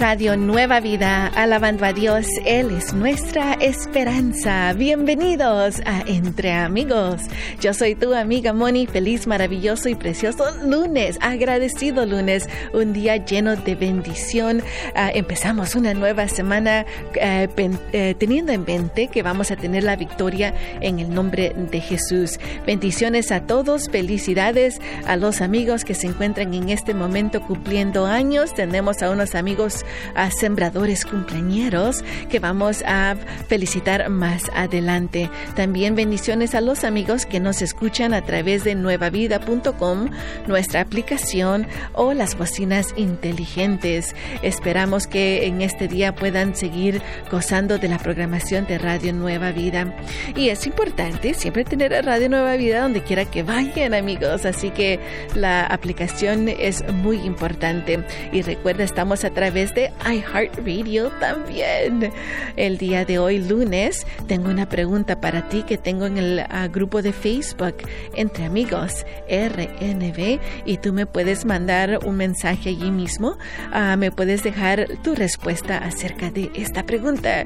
Radio Nueva Vida, alabando a Dios, Él es nuestra esperanza. Bienvenidos a Entre Amigos. Yo soy tu amiga Moni, feliz, maravilloso y precioso lunes, agradecido lunes, un día lleno de bendición. Uh, empezamos una nueva semana uh, uh, teniendo en mente que vamos a tener la victoria en el nombre de Jesús. Bendiciones a todos, felicidades a los amigos que se encuentran en este momento cumpliendo años. Tenemos a unos amigos a sembradores cumpleañeros que vamos a felicitar más adelante. También bendiciones a los amigos que nos escuchan a través de nuevavida.com, nuestra aplicación o las bocinas inteligentes. Esperamos que en este día puedan seguir gozando de la programación de Radio Nueva Vida. Y es importante siempre tener Radio Nueva Vida donde quiera que vayan amigos, así que la aplicación es muy importante. Y recuerda, estamos a través de iHeartRadio también. El día de hoy, lunes, tengo una pregunta para ti que tengo en el uh, grupo de Facebook entre amigos RNB y tú me puedes mandar un mensaje allí mismo. Uh, me puedes dejar tu respuesta acerca de esta pregunta.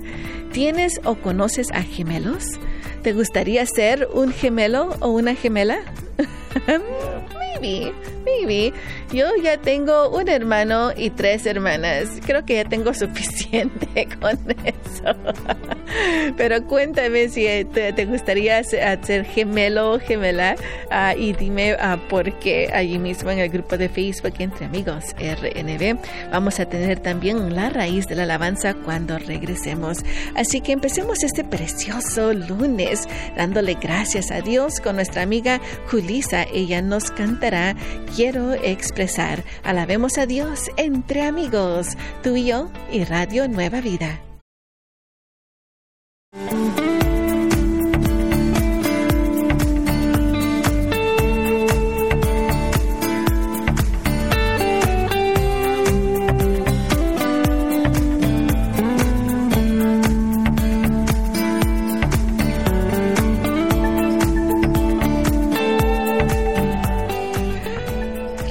¿Tienes o conoces a gemelos? ¿Te gustaría ser un gemelo o una gemela? maybe, maybe. Yo ya tengo un hermano y tres hermanas. Creo que ya tengo suficiente con eso. Pero cuéntame si te, gustaría ser gemelo o gemela uh, y dime uh, por qué allí mismo en el grupo de Facebook entre amigos RNB vamos a tener también la raíz de la alabanza cuando regresemos. Así que empecemos este precioso lunes dándole gracias a Dios con nuestra amiga Julisa. Ella nos cantará Quiero expresar Alabemos a Dios entre amigos, tú y yo y Radio Nueva Vida.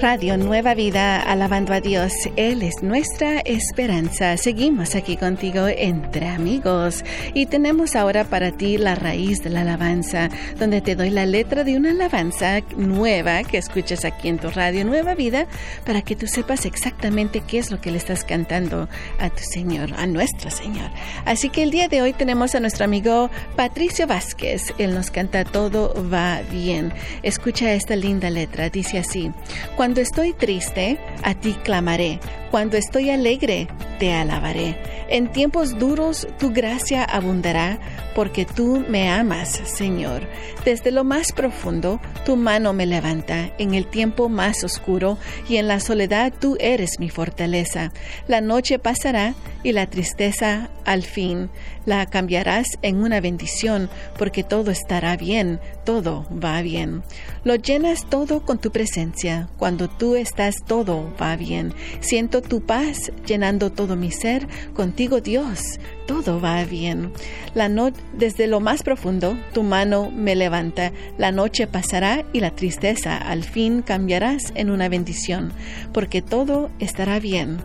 Radio Nueva Vida, alabando a Dios. Él es nuestra esperanza. Seguimos aquí contigo entre amigos y tenemos ahora para ti la raíz de la alabanza, donde te doy la letra de una alabanza nueva que escuchas aquí en tu Radio Nueva Vida para que tú sepas exactamente qué es lo que le estás cantando a tu Señor, a nuestro Señor. Así que el día de hoy tenemos a nuestro amigo Patricio Vázquez. Él nos canta Todo va bien. Escucha esta linda letra. Dice así, cuando cuando estoy triste, a ti clamaré. Cuando estoy alegre, te alabaré. En tiempos duros, tu gracia abundará, porque tú me amas, Señor. Desde lo más profundo, tu mano me levanta. En el tiempo más oscuro y en la soledad, tú eres mi fortaleza. La noche pasará y la tristeza al fin la cambiarás en una bendición, porque todo estará bien, todo va bien. Lo llenas todo con tu presencia. Cuando tú estás, todo va bien. Siento tu paz llenando todo mi ser. Contigo, Dios, todo va bien. La noche desde lo más profundo, tu mano me levanta. La noche pasará y la tristeza al fin cambiarás en una bendición, porque todo estará bien.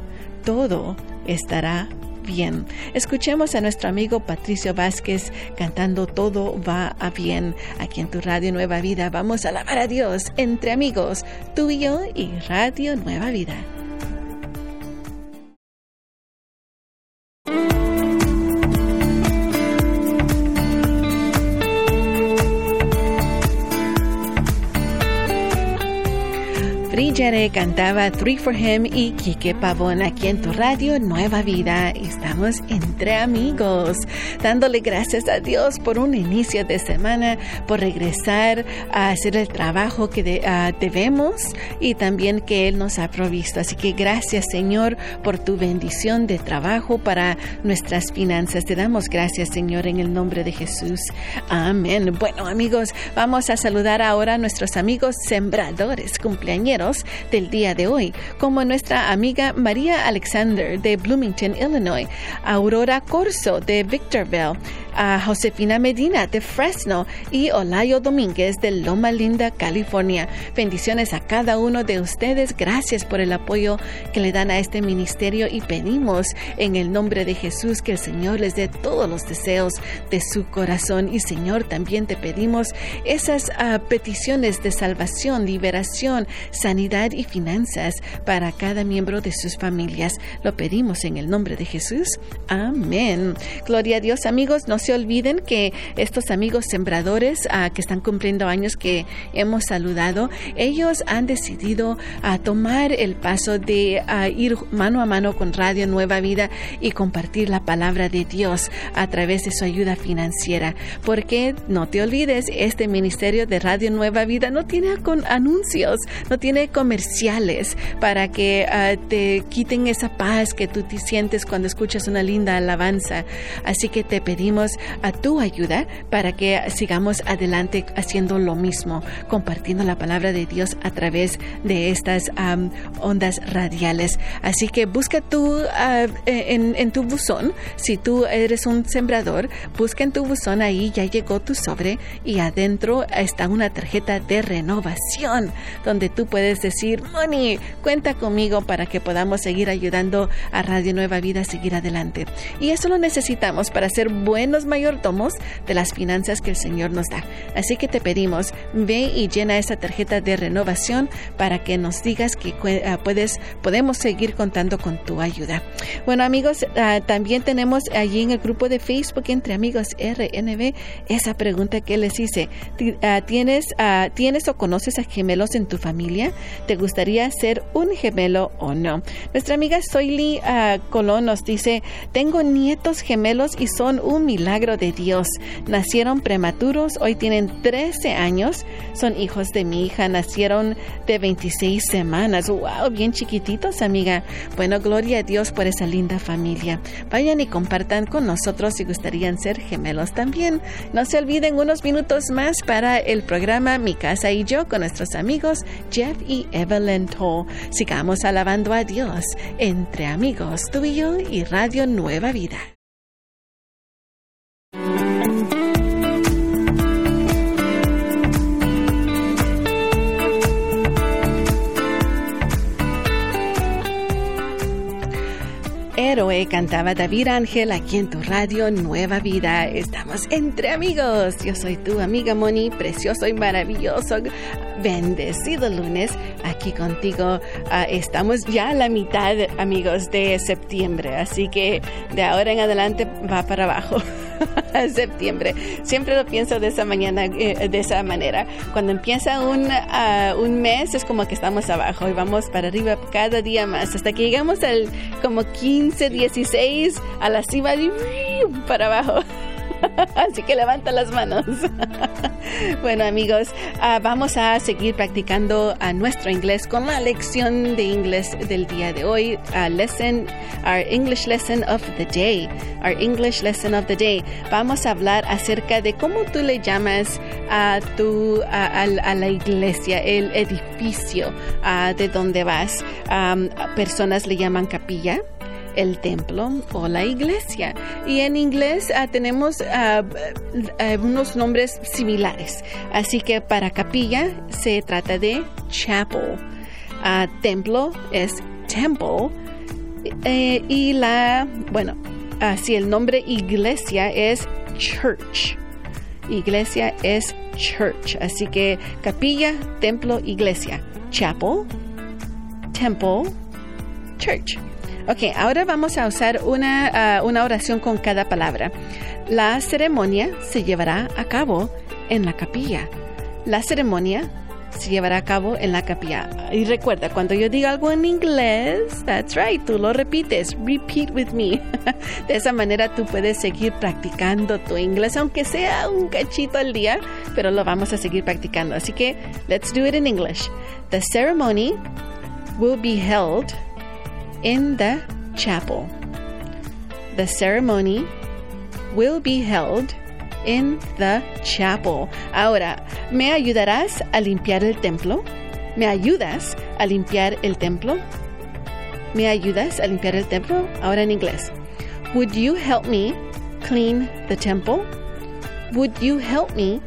Todo estará bien. Escuchemos a nuestro amigo Patricio Vázquez cantando Todo va a bien. Aquí en tu Radio Nueva Vida vamos a alabar a Dios entre amigos, tú y yo y Radio Nueva Vida. Cantaba Three for Him y Quique Pavón aquí en tu radio Nueva Vida. Estamos entre amigos, dándole gracias a Dios por un inicio de semana, por regresar a hacer el trabajo que debemos y también que Él nos ha provisto. Así que gracias Señor por tu bendición de trabajo para nuestras finanzas. Te damos gracias Señor en el nombre de Jesús. Amén. Bueno amigos, vamos a saludar ahora a nuestros amigos sembradores, cumpleañeros del día de hoy, como nuestra amiga María Alexander de Bloomington, Illinois, Aurora Corso de Victorville, a Josefina Medina de Fresno y Olayo Domínguez de Loma Linda, California. Bendiciones a cada uno de ustedes. Gracias por el apoyo que le dan a este ministerio y pedimos en el nombre de Jesús que el Señor les dé todos los deseos de su corazón. Y Señor, también te pedimos esas ah, peticiones de salvación, liberación, sanidad y finanzas para cada miembro de sus familias. Lo pedimos en el nombre de Jesús. Amén. Gloria a Dios, amigos. No olviden que estos amigos sembradores ah, que están cumpliendo años que hemos saludado, ellos han decidido ah, tomar el paso de ir mano a mano con Radio Nueva Vida y compartir la palabra de Dios a través de su ayuda financiera. Porque no te olvides, este ministerio de Radio Nueva Vida no tiene con anuncios, no tiene comerciales para que ah, te quiten esa paz que tú te sientes cuando escuchas una linda alabanza. Así que te pedimos a tu ayuda para que sigamos adelante haciendo lo mismo, compartiendo la palabra de Dios a través de estas ondas radiales. Así que busca tú ah, en, en tu buzón, si tú eres un sembrador, busca en tu buzón ahí, ya llegó tu sobre y adentro está una tarjeta de renovación donde tú puedes decir, Moni, cuenta conmigo para que podamos seguir ayudando a Radio Nueva Vida a seguir adelante. Y eso lo necesitamos para ser buenos mayordomos de las finanzas que el Señor nos da. Así que te pedimos, ve y llena esa tarjeta de renovación para que nos digas que ah, puedes, podemos seguir contando con tu ayuda. Bueno amigos, ah, también tenemos allí en el grupo de Facebook entre amigos RNB esa pregunta que les hice. Ah, ¿Tienes, ¿Tienes o conoces a gemelos en tu familia? ¿Te gustaría ser un gemelo o no? Nuestra amiga Soyli Colón nos dice, tengo nietos gemelos y son un milagro de Dios. Nacieron prematuros, hoy tienen 13 años, son hijos de mi hija, nacieron de 26 semanas. ¡Wow! Bien chiquititos, amiga. Bueno, gloria a Dios por esa linda familia. Vayan y compartan con nosotros si gustarían ser gemelos también. No se olviden unos minutos más para el programa Mi casa y yo con nuestros amigos Jeff y Evelyn Toll. Sigamos alabando a Dios entre amigos, tú y yo y Radio Nueva Vida. Héroe cantaba David Ángel aquí en tu radio Nueva Vida. Estamos entre amigos. Yo soy tu amiga Moni, precioso y maravilloso. Bendecido lunes aquí contigo. Ah, estamos ya a la mitad, amigos, de septiembre. Así que de ahora en adelante va para abajo. septiembre. Siempre lo pienso de esa mañana, eh, de esa manera. Cuando empieza un, ah, un mes es como que estamos abajo y vamos para arriba cada día más hasta que llegamos al como 15, 16 a la cima y para abajo. Así que levanta las manos. bueno amigos, ah, vamos a seguir practicando a nuestro inglés con la lección de inglés del día de hoy. lesson, our English lesson of the day. Our English lesson of the day. Vamos a hablar acerca de cómo tú le llamas a tu a, la iglesia, el edificio de donde vas. personas le llaman capilla el templo o la iglesia. Y en inglés ah, tenemos ah, ah, unos nombres similares. Así que para capilla se trata de chapel. templo es temple. Eh, y la, bueno, así el nombre iglesia es church. Iglesia es church. Así que capilla, templo, iglesia. Chapel, temple, church. Ok, ahora vamos a usar una, ah, una oración con cada palabra. La ceremonia se llevará a cabo en la capilla. La ceremonia se llevará a cabo en la capilla. Y recuerda, cuando yo diga algo en inglés, that's right, tú lo repites, repeat with me. De esa manera tú puedes seguir practicando tu inglés, aunque sea un cachito al día, pero lo vamos a seguir practicando. Así que, let's do it in English. The ceremony will be held in the chapel. The ceremony will be held in the chapel. Ahora, ¿me ayudarás a limpiar el templo? ¿Me ayudas a limpiar el templo? ¿Me ayudas a limpiar el templo? Ahora en inglés. Would you help me clean the temple? Would you help me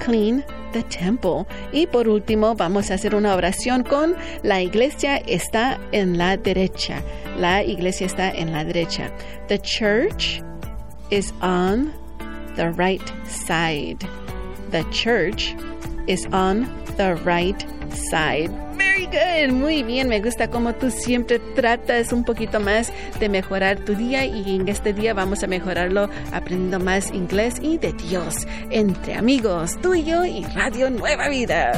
clean the temple? Y por último, vamos a hacer una oración con la iglesia está en la derecha. La iglesia está en la derecha. The church is on the right side. The church is on the right side. Muy bien, me gusta como tú siempre tratas un poquito más de mejorar tu día y en este día vamos a mejorarlo aprendiendo más inglés y de Dios entre amigos, tú y y Radio Nueva Vida.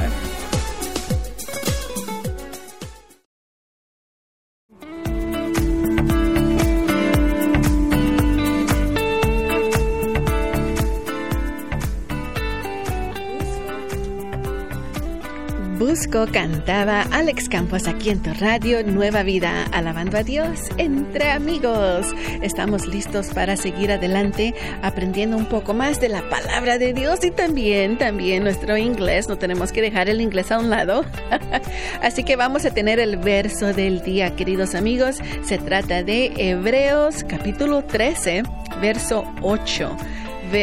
Busco cantaba Alex Campos aquí en tu radio Nueva Vida, alabando a Dios entre amigos. Estamos listos para seguir adelante aprendiendo un poco más de la palabra de Dios y también, también nuestro inglés. No tenemos que dejar el inglés a un lado. Así que vamos a tener el verso del día, queridos amigos. Se trata de Hebreos capítulo 13, verso 8.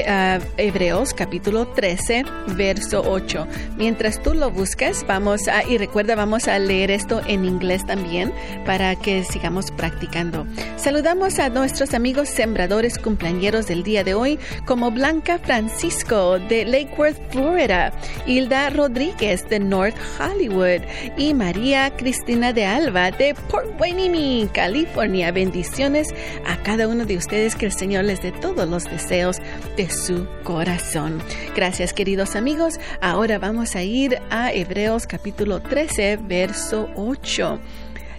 Ah, Hebreos capítulo 13, verso 8. Mientras tú lo buscas, vamos a, y recuerda, vamos a leer esto en inglés también para que sigamos practicando. Saludamos a nuestros amigos sembradores cumpleañeros del día de hoy, como Blanca Francisco de Lake Worth, Florida, Hilda Rodríguez de North Hollywood y María Cristina de Alba de Port Hueneme, California. Bendiciones a cada uno de ustedes, que el Señor les dé todos los deseos de su corazón. Gracias queridos amigos. Ahora vamos a ir a Hebreos capítulo 13, verso 8.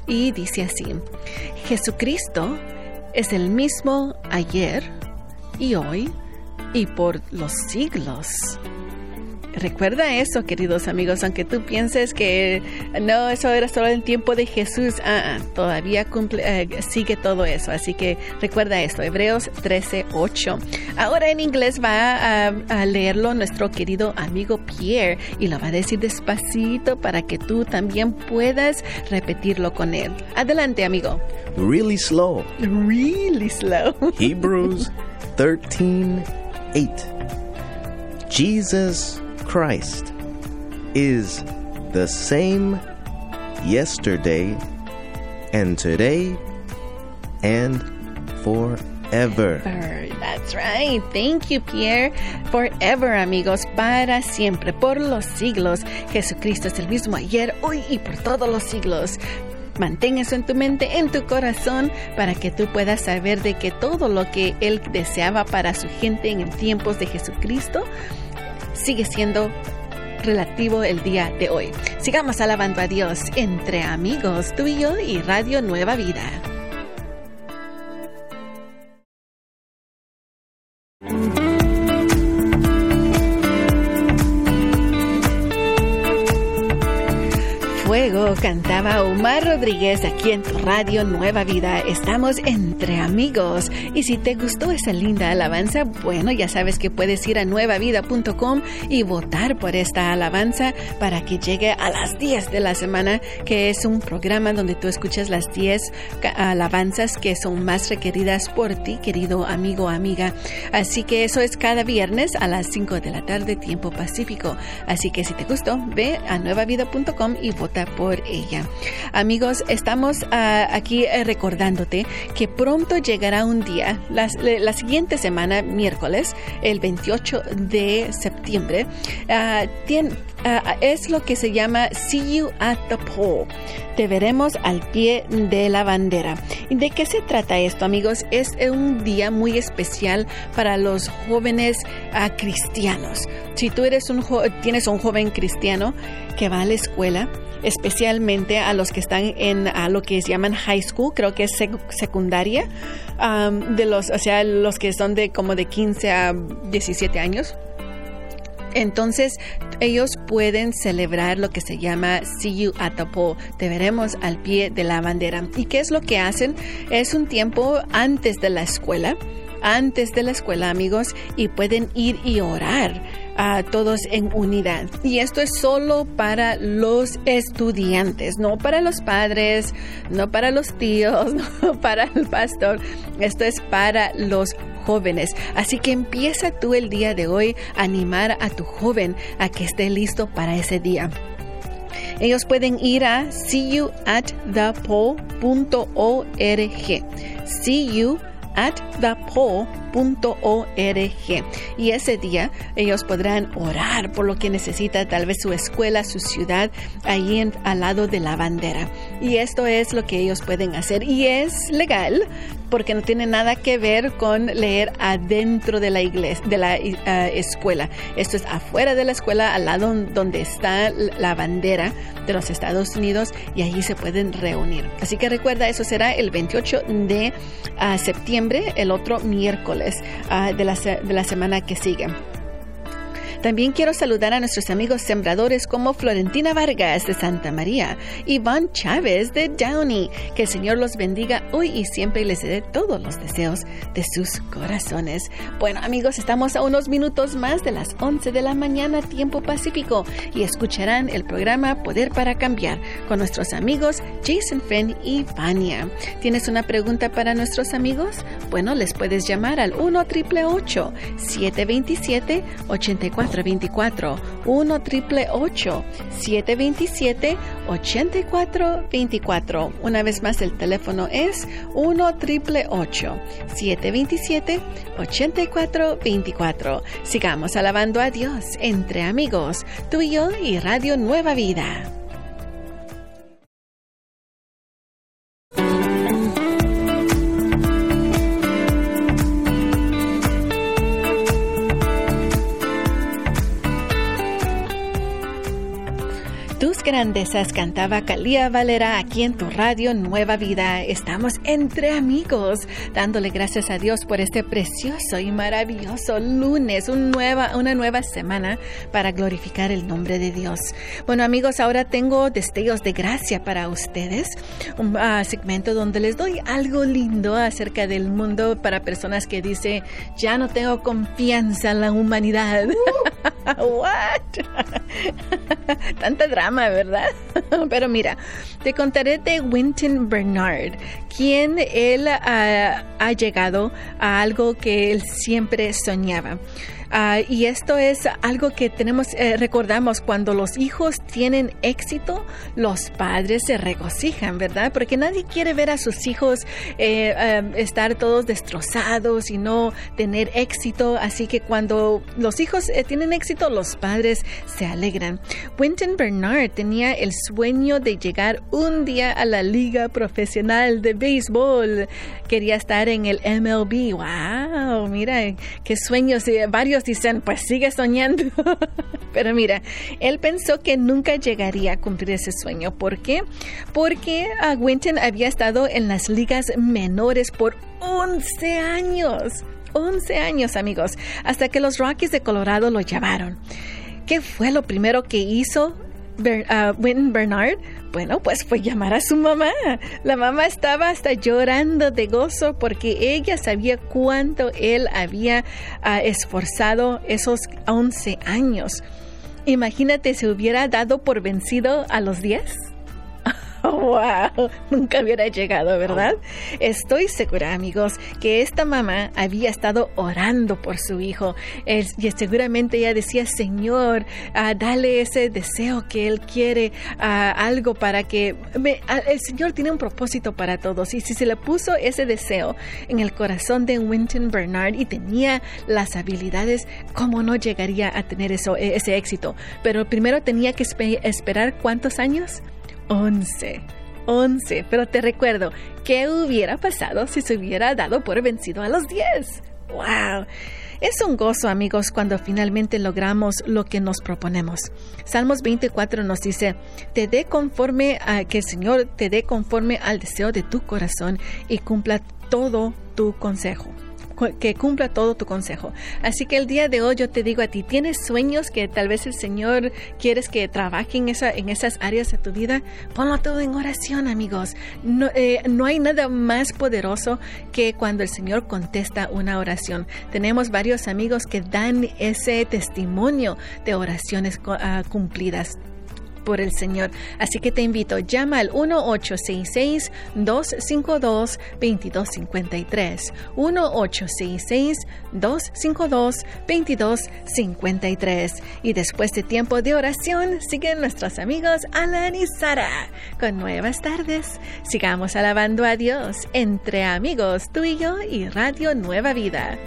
Y dice así, Jesucristo es el mismo ayer y hoy y por los siglos. Recuerda eso, queridos amigos, aunque tú pienses que no, eso era solo el tiempo de Jesús, ah, ah, todavía cumple, eh, sigue todo eso. Así que recuerda esto, Hebreos 13, 8. Ahora en inglés va a, leerlo nuestro querido amigo Pierre y lo va a decir despacito para que tú también puedas repetirlo con él. Adelante, amigo. Really slow. Really slow. Hebrews 13, 8. Jesus Christ is the same yesterday and today and forever. That's right. Thank you, Pierre. Forever, amigos, para siempre, por los siglos. Jesucristo es el mismo ayer, hoy y por todos los siglos. Mantén eso en tu mente, en tu corazón, para que tú puedas saber de que todo lo que Él deseaba para su gente en tiempos de Jesucristo sigue siendo relativo el día de hoy. Sigamos alabando a Dios entre amigos, tú y yo y Radio Nueva Vida. Cantaba Omar Rodríguez aquí en tu radio Nueva Vida. Estamos entre amigos. Y si te gustó esa linda alabanza, bueno, ya sabes que puedes ir a nuevavida.com y votar por esta alabanza para que llegue a las 10 de la semana, que es un programa donde tú escuchas las 10 alabanzas que son más requeridas por ti, querido amigo o amiga. Así que eso es cada viernes a las 5 de la tarde, tiempo pacífico. Así que si te gustó, ve a nuevavida.com y vota por ella. Amigos, estamos ah, aquí eh, recordándote que pronto llegará un día, la, siguiente semana, miércoles, el 28 de septiembre, ah, ah, es lo que se llama See You at the Pole. Te veremos al pie de la bandera. ¿De qué se trata esto, amigos? Es un día muy especial para los jóvenes cristianos. Si tú eres un tienes un joven cristiano que va a la escuela, especialmente a los que están en a lo que llaman high school, creo que es secundaria, de los, o sea, los que son de como de 15 a 17 años. Entonces, ellos pueden celebrar lo que se llama See You at the Pole. Te veremos al pie de la bandera. ¿Y qué es lo que hacen? Es un tiempo antes de la escuela antes de la escuela, amigos, y pueden ir y orar a todos en unidad. Y esto es solo para los estudiantes, no para los padres, no para los tíos, no para el pastor. Esto es para los jóvenes. Así que empieza tú el día de hoy a animar a tu joven a que esté listo para ese día. Ellos pueden ir a seeyouatthepole.org. See you at y ese día ellos podrán orar por lo que necesita tal vez su escuela, su ciudad, ahí al lado de la bandera. Y esto es lo que ellos pueden hacer y es legal porque no tiene nada que ver con leer adentro de la iglesia, de la eh, escuela. Esto es afuera de la escuela, al lado donde está la bandera de los Estados Unidos y allí se pueden reunir. Así que recuerda, eso será el 28 de ah, septiembre, el otro miércoles ah, de, la, de la semana que sigue. También quiero saludar a nuestros amigos sembradores como Florentina Vargas de Santa María, Iván Chávez de Downey. Que el Señor los bendiga hoy y siempre y les dé todos los deseos de sus corazones. Bueno amigos, estamos a unos minutos más de las 11 de la mañana tiempo pacífico y escucharán el programa Poder para Cambiar con nuestros amigos Jason Fenn y Vania. ¿Tienes una pregunta para nuestros amigos? Bueno, les puedes llamar al 1 727 84 424 1 triple 727 8424. Una vez más, el teléfono es 1 triple 727 8424. Sigamos alabando a Dios entre amigos, tú y yo y Radio Nueva Vida. Grandezas cantaba Calía Valera aquí en tu radio Nueva Vida. Estamos entre amigos, dándole gracias a Dios por este precioso y maravilloso lunes, un nueva, una nueva semana para glorificar el nombre de Dios. Bueno amigos, ahora tengo destellos de gracia para ustedes, un ah, segmento donde les doy algo lindo acerca del mundo para personas que dicen, ya no tengo confianza en la humanidad. What? Tanta drama, ¿verdad? Pero mira, te contaré de Winton Bernard, quien él ah, ha llegado a algo que él siempre soñaba. Ah, y esto es algo que tenemos, eh, recordamos, cuando los hijos tienen éxito, los padres se regocijan, ¿verdad? Porque nadie quiere ver a sus hijos eh, em, estar todos destrozados y no tener éxito. Así que cuando los hijos eh, tienen éxito, los padres se alegran. Winton Bernard tenía el sueño de llegar un día a la liga profesional de béisbol. Quería estar en el MLB. ¡Wow! Mira, qué sueños. Varios dicen, pues sigue soñando. Pero mira, él pensó que nunca llegaría a cumplir ese sueño. ¿Por qué? Porque uh, Winton había estado en las ligas menores por 11 años. 11 años, amigos, hasta que los Rockies de Colorado lo llamaron. ¿Qué fue lo primero que hizo uh, Winton Bernard? Bueno, pues fue llamar a su mamá. La mamá estaba hasta llorando de gozo porque ella sabía cuánto él había ah, esforzado esos 11 años. Imagínate si hubiera dado por vencido a los 10 wow, nunca hubiera llegado, ¿verdad? Estoy segura, amigos, que esta mamá había estado orando por su hijo y seguramente ella decía, Señor, uh, dale ese deseo que él quiere, uh, algo para que el Señor tiene un propósito para todos y si se le puso ese deseo en el corazón de Winton Bernard y tenía las habilidades, ¿cómo no llegaría a tener eso, e, ese éxito? Pero primero tenía que esperar cuántos años? 11. 11. Pero te recuerdo, ¿qué hubiera pasado si se hubiera dado por vencido a los 10? ¡Wow! Es un gozo, amigos, cuando finalmente logramos lo que nos proponemos. Salmos 24 nos dice, te dé conforme a que el Señor te dé conforme al deseo de tu corazón y cumpla todo tu consejo que cumpla todo tu consejo. Así que el día de hoy yo te digo a ti, ¿tienes sueños que tal vez el Señor quieres que trabaje en, esa, en esas áreas de tu vida? Ponlo todo en oración, amigos. No, eh, no hay nada más poderoso que cuando el Señor contesta una oración. Tenemos varios amigos que dan ese testimonio de oraciones uh, cumplidas. Por el Señor. Así que te invito, llama al 1-866-252-2253. 1-866-252-2253. Y después de tiempo de oración, siguen nuestros amigos Alan y Sara con nuevas tardes. Sigamos alabando a Dios entre amigos, tú y yo y Radio Nueva Vida.